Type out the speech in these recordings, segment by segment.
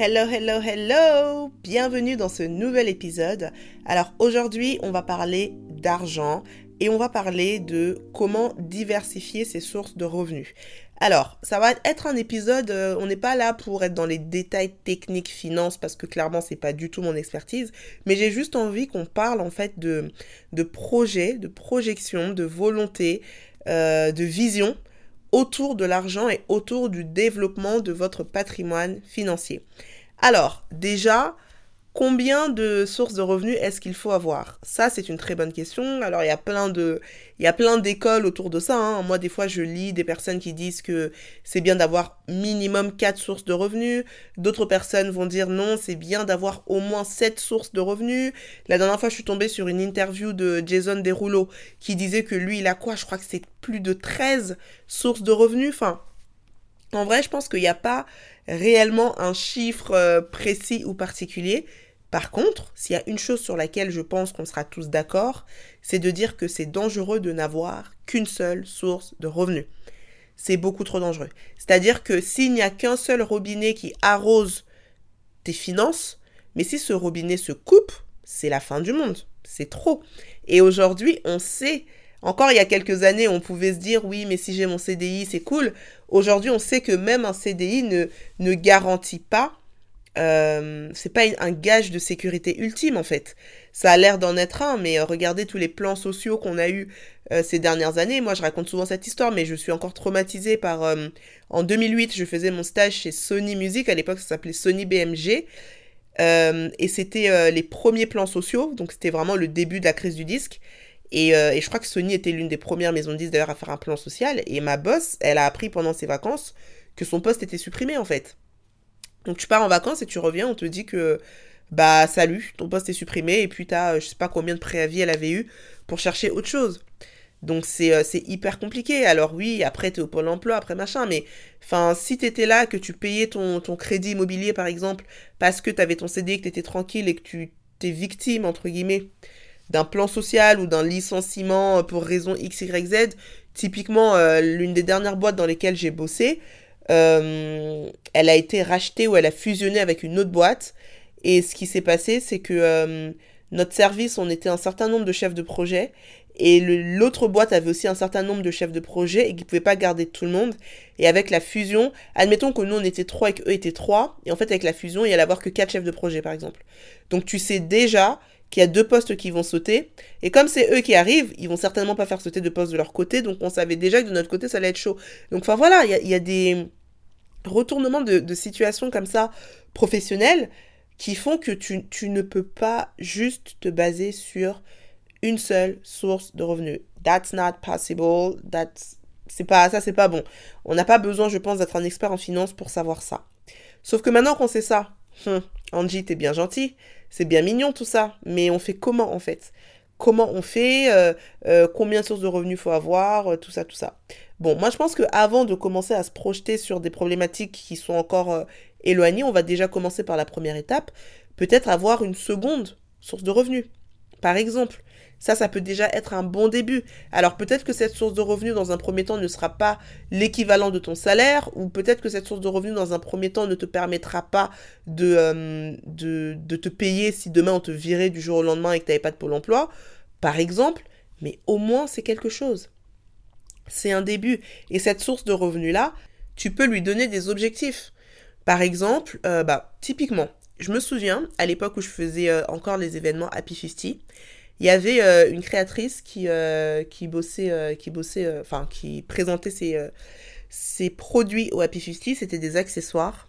Hello, hello, hello Bienvenue dans ce nouvel épisode. Alors aujourd'hui, on va parler d'argent et on va parler de comment diversifier ses sources de revenus. Alors, ça va être un épisode, euh, on n'est pas là pour être dans les détails techniques finance parce que clairement c'est pas du tout mon expertise, mais j'ai juste envie qu'on parle en fait de, de projet, de projection, de volonté, euh, de vision autour de l'argent et autour du développement de votre patrimoine financier. Alors, déjà, combien de sources de revenus est-ce qu'il faut avoir? Ça, c'est une très bonne question. Alors, il y a plein d'écoles autour de ça. Hein. Moi, des fois, je lis des personnes qui disent que c'est bien d'avoir minimum 4 sources de revenus. D'autres personnes vont dire non, c'est bien d'avoir au moins 7 sources de revenus. La dernière fois, je suis tombée sur une interview de Jason Derulo qui disait que lui, il a quoi? Je crois que c'est plus de 13 sources de revenus. Enfin, en vrai, je pense qu'il n'y a pas réellement un chiffre euh, précis ou particulier. Par contre, s'il y a une chose sur laquelle je pense qu'on sera tous d'accord, c'est de dire que c'est dangereux de n'avoir qu'une seule source de revenus. C'est beaucoup trop dangereux. C'est-à-dire que s'il n'y a qu'un seul robinet qui arrose tes finances, mais si ce robinet se coupe, c'est la fin du monde. C'est trop. Et aujourd'hui, on sait encore il y a quelques années, on pouvait se dire oui, mais si j'ai mon CDI, c'est cool. Aujourd'hui, on sait que même un CDI ne, ne garantit pas, euh, c'est pas un gage de sécurité ultime en fait. Ça a l'air d'en être un, mais euh, regardez tous les plans sociaux qu'on a eu euh, ces dernières années. Moi, je raconte souvent cette histoire, mais je suis encore traumatisée par. en 2008, je faisais mon stage chez Sony Music. À l'époque, ça s'appelait Sony BMG. et c'était les premiers plans sociaux, donc c'était vraiment le début de la crise du disque. Euh, et, je crois que Sony était l'une des premières maisons de disques d'ailleurs à faire un plan social. Et ma boss, elle a appris pendant ses vacances que son poste était supprimé en fait. Donc tu pars en vacances et tu reviens, on te dit que bah salut, ton poste est supprimé et puis t'as euh, je sais pas combien de préavis elle avait eu pour chercher autre chose. Donc c'est euh, hyper compliqué. Alors oui, après t'es au pôle emploi, après machin, mais enfin si t'étais là, que tu payais ton, ton crédit immobilier par exemple, parce que t'avais ton CD, que t'étais tranquille et que tu t'es victime entre guillemets d'un plan social ou d'un licenciement pour raison X, Y, Z. Typiquement, euh, l'une des dernières boîtes dans lesquelles j'ai bossé, euh, elle a été rachetée ou elle a fusionné avec une autre boîte. Et ce qui s'est passé, c'est que euh, notre service, on était un certain nombre de chefs de projet. Et l'autre boîte avait aussi un certain nombre de chefs de projet et qui ne pouvaient pas garder tout le monde. Et avec la fusion, admettons que nous on était trois et qu'eux étaient trois. Et en fait, avec la fusion, il y allait avoir que quatre chefs de projet, par exemple. Donc tu sais déjà qu'il y a deux postes qui vont sauter. Et comme c'est eux qui arrivent, ils vont certainement pas faire sauter deux postes de leur côté. Donc on savait déjà que de notre côté, ça allait être chaud. Donc enfin voilà, il y a, des retournements de, situations comme ça professionnelles qui font que tu, tu, ne peux pas juste te baser sur une seule source de revenus. That's not possible. That's c'est pas ça c'est pas bon. On n'a pas besoin, je pense, d'être un expert en finance pour savoir ça. Sauf que maintenant qu'on sait ça, hum, Angie, t'es bien gentil, c'est bien mignon tout ça, mais on fait comment en fait? Comment on fait euh, euh, Combien de sources de revenus faut avoir euh, Tout ça, tout ça. Bon, moi je pense qu'avant de commencer à se projeter sur des problématiques qui sont encore éloignées, on va déjà commencer par la première étape, peut-être avoir une seconde source de revenus. Par exemple, ça, ça peut déjà être un bon début. Alors peut-être que cette source de revenus dans un premier temps ne sera pas l'équivalent de ton salaire, ou peut-être que cette source de revenus dans un premier temps ne te permettra pas de, euh, te payer si demain on te virait du jour au lendemain et que tu n'avais pas de pôle emploi, par exemple, mais au moins c'est quelque chose. C'est un début. Et cette source de revenus-là, tu peux lui donner des objectifs. Par exemple, euh, bah, typiquement, je me souviens, à l'époque où je faisais euh, encore les événements Happy 50, il y avait euh, une créatrice qui, euh, qui bossait, euh, qui bossait, qui présentait ses, ses produits au Happy 50, c'était des accessoires.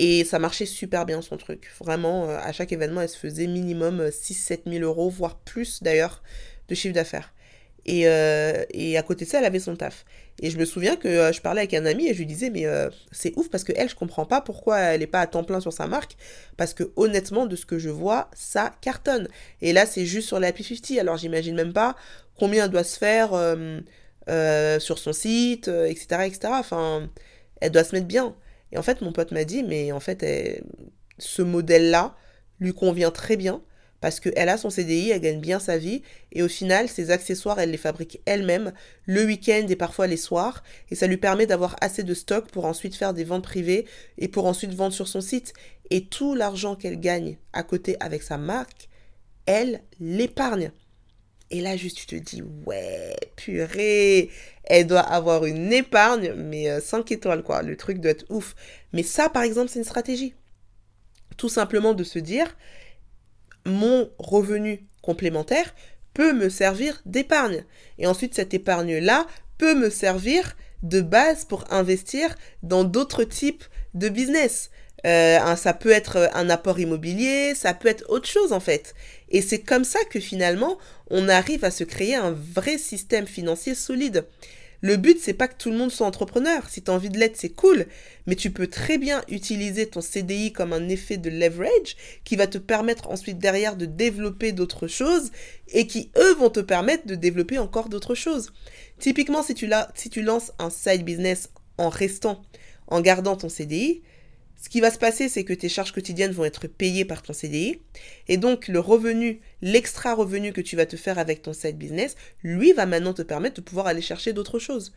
Et ça marchait super bien son truc. Vraiment, à chaque événement, elle se faisait minimum 6-7 000 euros, voire plus d'ailleurs, de chiffre d'affaires. Et, et, à côté de ça, elle avait son taf. Et je me souviens que je parlais avec un ami et je lui disais, mais c'est ouf parce que elle, je comprends pas pourquoi elle n'est pas à temps plein sur sa marque. Parce que honnêtement, de ce que je vois, ça cartonne. Et là, c'est juste sur la P50. Alors j'imagine même pas combien doit se faire sur son site, etc., etc. Enfin, elle doit se mettre bien. Et en fait, mon pote m'a dit, mais en fait, ce modèle-là lui convient très bien parce qu'elle a son CDI, elle gagne bien sa vie, et au final, ses accessoires, elle les fabrique elle-même, le week-end et parfois les soirs, et ça lui permet d'avoir assez de stock pour ensuite faire des ventes privées et pour ensuite vendre sur son site. Et tout l'argent qu'elle gagne à côté avec sa marque, elle l'épargne. Et là, juste, tu te dis, ouais, purée, elle doit avoir une épargne, mais 5 euh, étoiles, quoi. Le truc doit être ouf. Mais ça, par exemple, c'est une stratégie. Tout simplement de se dire, mon revenu complémentaire peut me servir d'épargne. Et ensuite, cette épargne-là peut me servir de base pour investir dans d'autres types de business. Euh, ça peut être un apport immobilier, ça peut être autre chose en fait. Et c'est comme ça que finalement, on arrive à se créer un vrai système financier solide. Le but, c'est pas que tout le monde soit entrepreneur. Si tu as envie de l'être, c'est cool. Mais tu peux très bien utiliser ton CDI comme un effet de leverage qui va te permettre ensuite derrière de développer d'autres choses et qui, eux, vont te permettre de développer encore d'autres choses. Typiquement, si tu, si tu lances un side business en restant, en gardant ton CDI, ce qui va se passer, c'est que tes charges quotidiennes vont être payées par ton CDI. Et donc, le revenu, l'extra revenu que tu vas te faire avec ton side business, lui va maintenant te permettre de pouvoir aller chercher d'autres choses.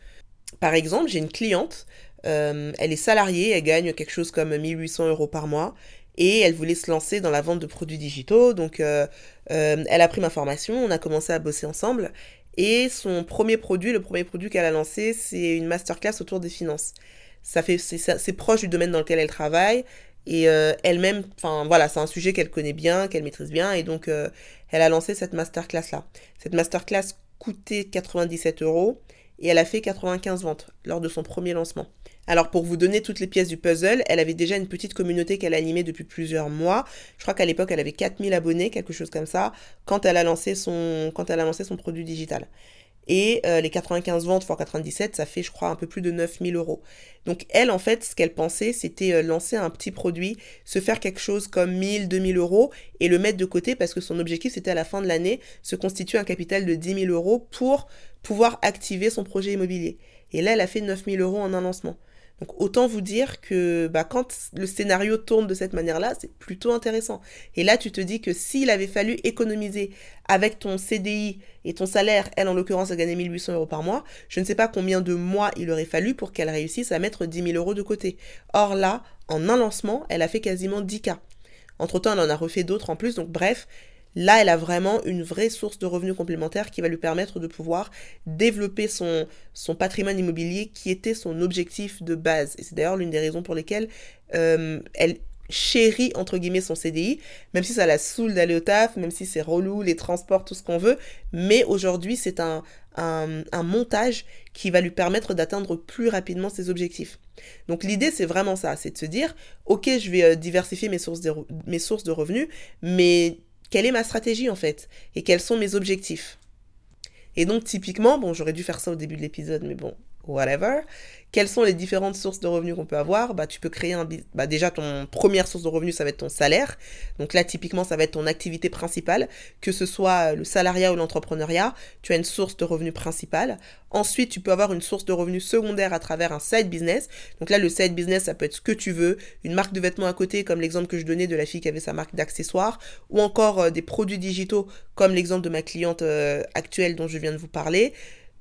Par exemple, j'ai une cliente, euh, elle est salariée, elle gagne quelque chose comme 1800 euros par mois et elle voulait se lancer dans la vente de produits digitaux. Donc, euh, euh, elle a pris ma formation, on a commencé à bosser ensemble. Et son premier produit, le premier produit qu'elle a lancé, c'est une masterclass autour des finances ça fait c'est proche du domaine dans lequel elle travaille et euh, elle-même enfin voilà c'est un sujet qu'elle connaît bien qu'elle maîtrise bien et donc euh, elle a lancé cette masterclass là cette masterclass coûtait 97 euros et elle a fait 95 ventes lors de son premier lancement alors pour vous donner toutes les pièces du puzzle, elle avait déjà une petite communauté qu'elle animait depuis plusieurs mois. Je crois qu'à l'époque elle avait 4000 abonnés, quelque chose comme ça, quand elle a lancé son, quand elle a lancé son produit digital. Et euh, les 95 ventes x 97, ça fait, je crois, un peu plus de 9000 euros. Donc, elle, en fait, ce qu'elle pensait, c'était euh, lancer un petit produit, se faire quelque chose comme 1000, 2000 euros et le mettre de côté parce que son objectif, c'était à la fin de l'année, se constituer un capital de 10 000 euros pour pouvoir activer son projet immobilier. Et là, elle a fait 9000 euros en un lancement. Donc autant vous dire que bah, quand le scénario tourne de cette manière-là, c'est plutôt intéressant. Et là, tu te dis que s'il avait fallu économiser avec ton CDI et ton salaire, elle en l'occurrence a gagné 1800 euros par mois, je ne sais pas combien de mois il aurait fallu pour qu'elle réussisse à mettre 10 000 euros de côté. Or là, en un lancement, elle a fait quasiment 10 cas. Entre-temps, elle en a refait d'autres en plus, donc bref, Là, elle a vraiment une vraie source de revenus complémentaires qui va lui permettre de pouvoir développer son, son patrimoine immobilier qui était son objectif de base. Et c'est d'ailleurs l'une des raisons pour lesquelles euh, elle chérit entre guillemets son CDI, même si ça la saoule d'aller au taf, même si c'est relou, les transports, tout ce qu'on veut. Mais aujourd'hui, c'est un, un, montage qui va lui permettre d'atteindre plus rapidement ses objectifs. Donc l'idée, c'est vraiment ça, c'est de se dire, ok, je vais euh, diversifier mes sources mes sources de revenus, mais quelle est ma stratégie en fait et quels sont mes objectifs. Et donc typiquement, bon j'aurais dû faire ça au début de l'épisode, mais bon, whatever. Quelles sont les différentes sources de revenus qu'on peut avoir? Bah, tu peux créer un bah, déjà ton première source de revenus, ça va être ton salaire. Donc là, typiquement, ça va être ton activité principale, que ce soit le salariat ou l'entrepreneuriat. Tu as une source de revenus principale. Ensuite, tu peux avoir une source de revenus secondaire à travers un side business. Donc là, le side business, ça peut être ce que tu veux, une marque de vêtements à côté, comme l'exemple que je donnais de la fille qui avait sa marque d'accessoires, ou encore euh, des produits digitaux, comme l'exemple de ma cliente euh, actuelle dont je viens de vous parler.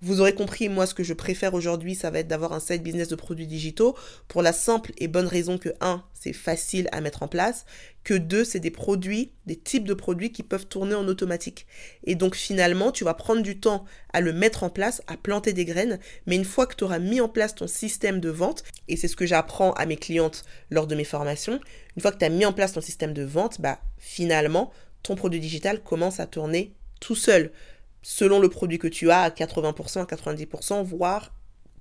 Vous aurez compris, moi, ce que je préfère aujourd'hui, ça va être d'avoir un site business de produits digitaux pour la simple et bonne raison que, un, c'est facile à mettre en place, que deux, c'est des produits, des types de produits qui peuvent tourner en automatique. Et donc, finalement, tu vas prendre du temps à le mettre en place, à planter des graines, mais une fois que tu auras mis en place ton système de vente, et c'est ce que j'apprends à mes clientes lors de mes formations, une fois que tu as mis en place ton système de vente, bah, finalement, ton produit digital commence à tourner tout seul selon le produit que tu as, à 80%, à 90%, voire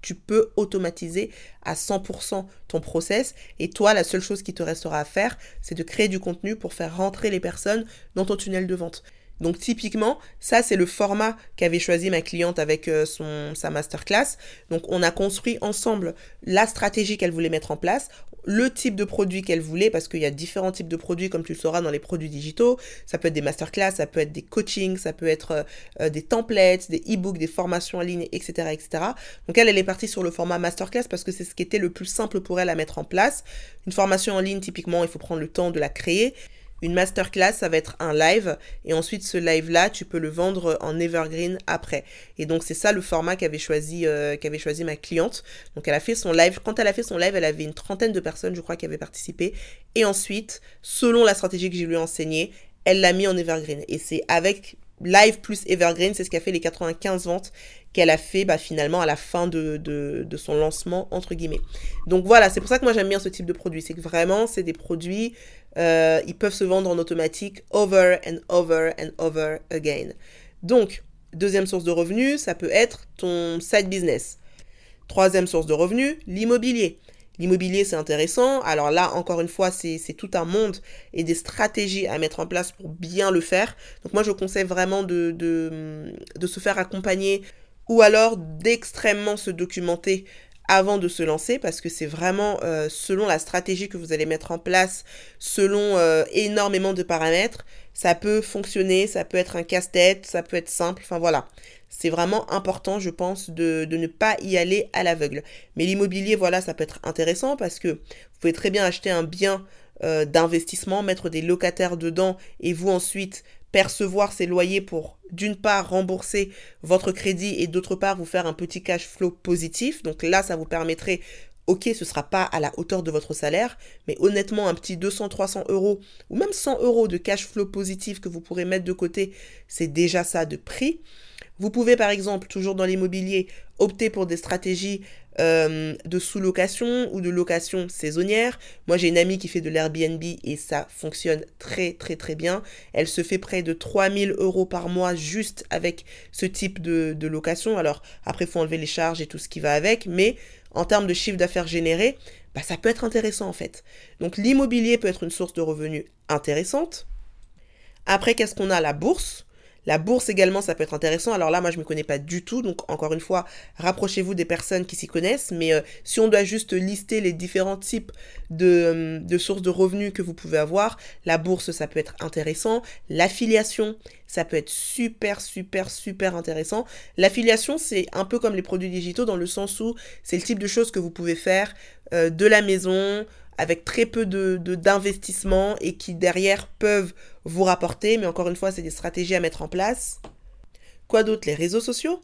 tu peux automatiser à 100% ton process. Et toi, la seule chose qui te restera à faire, c'est de créer du contenu pour faire rentrer les personnes dans ton tunnel de vente. Donc typiquement, ça c'est le format qu'avait choisi ma cliente avec euh, sa masterclass. Donc on a construit ensemble la stratégie qu'elle voulait mettre en place, le type de produit qu'elle voulait, parce qu'il y a différents types de produits, comme tu le sauras dans les produits digitaux. Ça peut être des masterclass, ça peut être des coachings, ça peut être euh, euh, des templates, des e-books, des formations en ligne, etc., etc. Donc elle, elle est partie sur le format masterclass parce que c'est ce qui était le plus simple pour elle à mettre en place. Une formation en ligne, typiquement, il faut prendre le temps de la créer. Une masterclass, ça va être un live et ensuite ce live-là, tu peux le vendre en evergreen après. Et donc c'est ça le format qu'avait choisi, euh, qu'avait choisi ma cliente. Donc elle a fait son live. Quand elle a fait son live, elle avait une trentaine de personnes, je crois, qui avaient participé. Et ensuite, selon la stratégie que je lui ai enseignée, elle l'a mis en evergreen. Et c'est avec live plus evergreen, c'est ce qui a fait les 95 ventes qu'elle a fait bah, finalement à la fin de, de, son lancement, entre guillemets. Donc voilà, c'est pour ça que moi j'aime bien ce type de produit. C'est que vraiment, c'est des produits, euh, ils peuvent se vendre en automatique over and over and over again. Donc, deuxième source de revenus, ça peut être ton side business. Troisième source de revenus, l'immobilier. L'immobilier, c'est intéressant. Alors là, encore une fois, c'est tout un monde et des stratégies à mettre en place pour bien le faire. Donc moi, je conseille vraiment de, se faire accompagner ou alors d'extrêmement se documenter avant de se lancer parce que c'est vraiment euh, selon la stratégie que vous allez mettre en place, selon euh, énormément de paramètres, ça peut fonctionner, ça peut être un casse-tête, ça peut être simple, enfin voilà. C'est vraiment important, je pense, de, ne pas y aller à l'aveugle. Mais l'immobilier, voilà, ça peut être intéressant parce que vous pouvez très bien acheter un bien euh, d'investissement, mettre des locataires dedans et vous ensuite percevoir ces loyers pour d'une part rembourser votre crédit et d'autre part vous faire un petit cash flow positif. Donc là, ça vous permettrait, ok, ce ne sera pas à la hauteur de votre salaire, mais honnêtement, un petit 200, 300 euros ou même 100 euros de cash flow positif que vous pourrez mettre de côté, c'est déjà ça de prix. Vous pouvez par exemple, toujours dans l'immobilier, opter pour des stratégies euh, de sous-location ou de location saisonnière. Moi, j'ai une amie qui fait de l'Airbnb et ça fonctionne très très très bien. Elle se fait près de 3000 euros par mois juste avec ce type de, location. Alors après, il faut enlever les charges et tout ce qui va avec, mais en termes de chiffre d'affaires généré, bah, ça peut être intéressant en fait. Donc l'immobilier peut être une source de revenus intéressante. Après, qu'est-ce qu'on a? La bourse. La bourse également, ça peut être intéressant. Alors là, moi, je ne me connais pas du tout. Donc, encore une fois, rapprochez-vous des personnes qui s'y connaissent. Mais euh, si on doit juste lister les différents types de, euh, de, sources de revenus que vous pouvez avoir, la bourse, ça peut être intéressant. L'affiliation, ça peut être super, super, super intéressant. L'affiliation, c'est un peu comme les produits digitaux dans le sens où c'est le type de choses que vous pouvez faire euh, de la maison, avec très peu de d'investissement et qui derrière peuvent vous rapporter. Mais encore une fois, c'est des stratégies à mettre en place. Quoi d'autre? Les réseaux sociaux?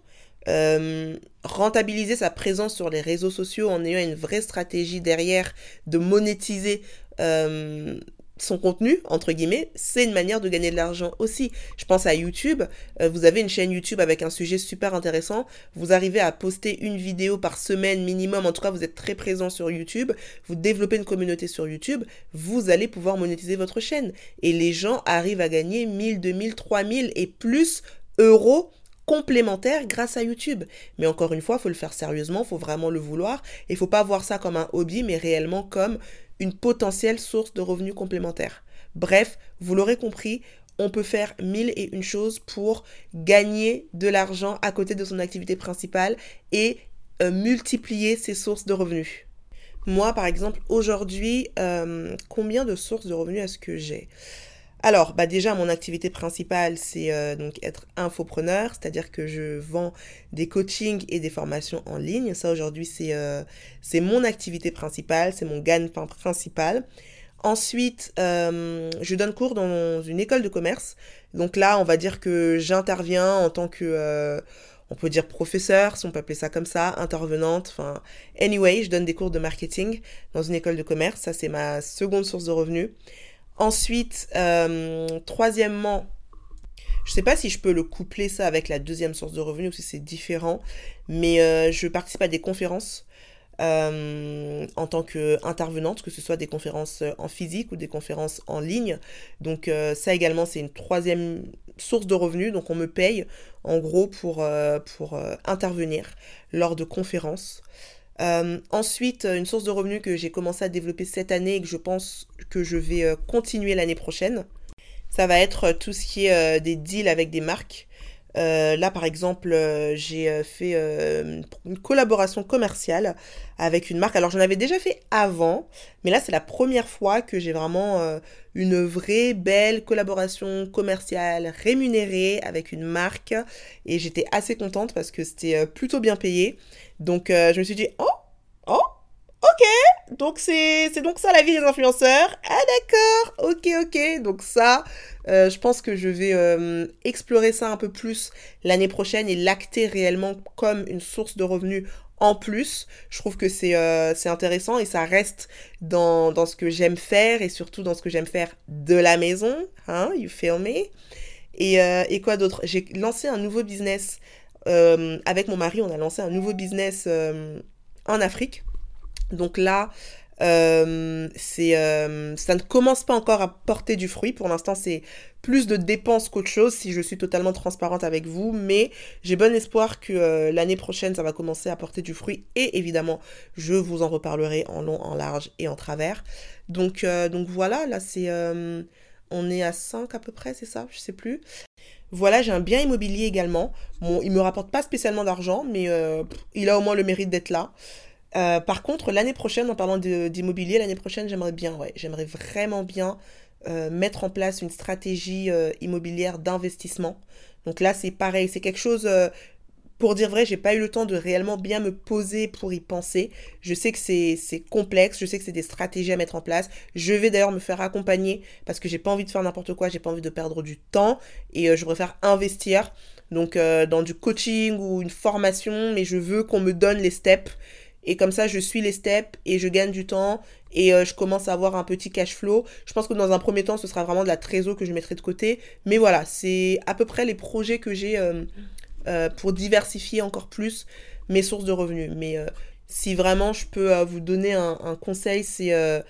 Euh, rentabiliser sa présence sur les réseaux sociaux en ayant une vraie stratégie derrière de monétiser euh, son contenu, entre guillemets, c'est une manière de gagner de l'argent aussi. Je pense à YouTube. Euh, vous avez une chaîne YouTube avec un sujet super intéressant. Vous arrivez à poster une vidéo par semaine minimum. En tout cas, vous êtes très présent sur YouTube. Vous développez une communauté sur YouTube. Vous allez pouvoir monétiser votre chaîne. Et les gens arrivent à gagner 1000, 2000, 3000 et plus euros complémentaires grâce à YouTube. Mais encore une fois, il faut le faire sérieusement, il faut vraiment le vouloir. Il ne faut pas voir ça comme un hobby, mais réellement comme une potentielle source de revenus complémentaires. Bref, vous l'aurez compris, on peut faire mille et une choses pour gagner de l'argent à côté de son activité principale et euh, multiplier ses sources de revenus. Moi, par exemple, aujourd'hui, euh, combien de sources de revenus est-ce que j'ai? Alors, bah déjà, mon activité principale, c'est euh, donc être infopreneur, c'est-à-dire que je vends des coachings et des formations en ligne. Ça, aujourd'hui, c'est euh, c'est mon activité principale, c'est mon gagne-pain principal. Ensuite, euh, je donne cours dans une école de commerce. Donc là, on va dire que j'interviens en tant que, on peut dire professeur, si on peut appeler ça comme ça, intervenante. Enfin, anyway, je donne des cours de marketing dans une école de commerce. Ça, c'est ma seconde source de revenus. Ensuite, euh, troisièmement, je ne sais pas si je peux le coupler ça avec la deuxième source de revenus ou si c'est différent, mais euh, je participe à des conférences euh, en tant qu'intervenante, que ce soit des conférences en physique ou des conférences en ligne. Donc ça également, c'est une troisième source de revenus. Donc on me paye en gros pour, pour intervenir lors de conférences. Euh, ensuite, une source de revenus que j'ai commencé à développer cette année et que je pense que je vais euh, continuer l'année prochaine, ça va être euh, tout ce qui est des deals avec des marques. Là, par exemple, j'ai fait une collaboration commerciale avec une marque. Alors, j'en avais déjà fait avant, mais là, c'est la première fois que j'ai vraiment une vraie belle collaboration commerciale rémunérée avec une marque. Et j'étais assez contente parce que c'était plutôt bien payé. Donc, je me suis dit, oh, oh, ok, donc c'est donc ça la vie des influenceurs. Ah d'accord, ok, ok. Donc ça, euh, je pense que je vais euh, explorer ça un peu plus l'année prochaine et l'acter réellement comme une source de revenus en plus. Je trouve que c'est euh, intéressant et ça reste dans, dans ce que j'aime faire et surtout dans ce que j'aime faire de la maison. Hein, you feel me? Et, et quoi d'autre? J'ai lancé un nouveau business avec mon mari. On a lancé un nouveau business en Afrique. Donc là, euh, c'est, euh, ça ne commence pas encore à porter du fruit. Pour l'instant, c'est plus de dépenses qu'autre chose, si je suis totalement transparente avec vous. Mais j'ai bon espoir que euh, l'année prochaine, ça va commencer à porter du fruit. Et évidemment, je vous en reparlerai en long, en large et en travers. Donc, voilà, là, c'est... on est à 5 à peu près, c'est ça? Je sais plus. Voilà, j'ai un bien immobilier également. Bon, il me rapporte pas spécialement d'argent, mais il a au moins le mérite d'être là. Euh, par contre, l'année prochaine, en parlant d'immobilier, l'année prochaine, j'aimerais bien, ouais, j'aimerais vraiment bien euh, mettre en place une stratégie euh, immobilière d'investissement. Donc là, c'est pareil, c'est quelque chose, pour dire vrai, j'ai pas eu le temps de réellement bien me poser pour y penser. Je sais que c'est complexe, je sais que c'est des stratégies à mettre en place. Je vais d'ailleurs me faire accompagner parce que j'ai pas envie de faire n'importe quoi, j'ai pas envie de perdre du temps et je préfère investir. Donc dans du coaching ou une formation, mais je veux qu'on me donne les steps et comme ça, je suis les steps et je gagne du temps et euh, je commence à avoir un petit cash flow. Je pense que dans un premier temps, ce sera vraiment de la trésor que je mettrai de côté. Mais voilà, c'est à peu près les projets que j'ai euh, euh, pour diversifier encore plus mes sources de revenus. Mais si vraiment je peux vous donner un, un conseil, c'est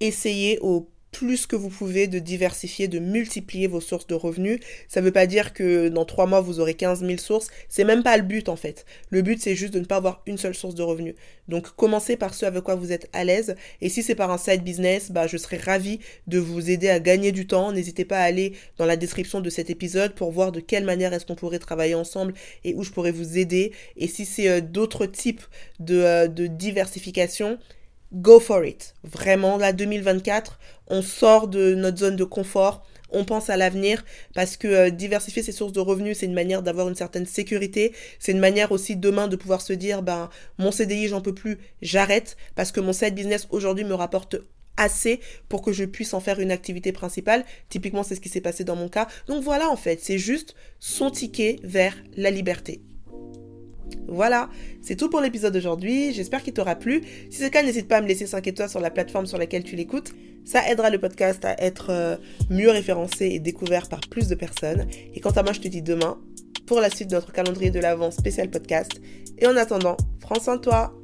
essayer au plus que vous pouvez de diversifier, de multiplier vos sources de revenus. Ça ne veut pas dire que dans trois mois vous aurez 15 000 sources. C'est même pas le but en fait. Le but c'est juste de ne pas avoir une seule source de revenus. Donc commencez par ce avec quoi vous êtes à l'aise. Et si c'est par un side business, bah, je serai ravie de vous aider à gagner du temps. N'hésitez pas à aller dans la description de cet épisode pour voir de quelle manière est-ce qu'on pourrait travailler ensemble et où je pourrais vous aider. Et si c'est euh, d'autres types de, euh, de diversification, go for it. Vraiment, là, 2024, on sort de notre zone de confort, on pense à l'avenir parce que euh, diversifier ses sources de revenus, c'est une manière d'avoir une certaine sécurité. C'est une manière aussi demain de pouvoir se dire, ben, mon CDI, j'en peux plus, j'arrête parce que mon side business aujourd'hui me rapporte assez pour que je puisse en faire une activité principale. Typiquement, c'est ce qui s'est passé dans mon cas. Donc voilà, en fait, c'est juste son ticket vers la liberté. Voilà, c'est tout pour l'épisode d'aujourd'hui. J'espère qu'il t'aura plu. Si c'est le cas, n'hésite pas à me laisser 5 étoiles sur la plateforme sur laquelle tu l'écoutes. Ça aidera le podcast à être euh, mieux référencé et découvert par plus de personnes. Et quant à moi, je te dis demain pour la suite de notre calendrier de l'avant spécial podcast. Et en attendant, prends soin de toi.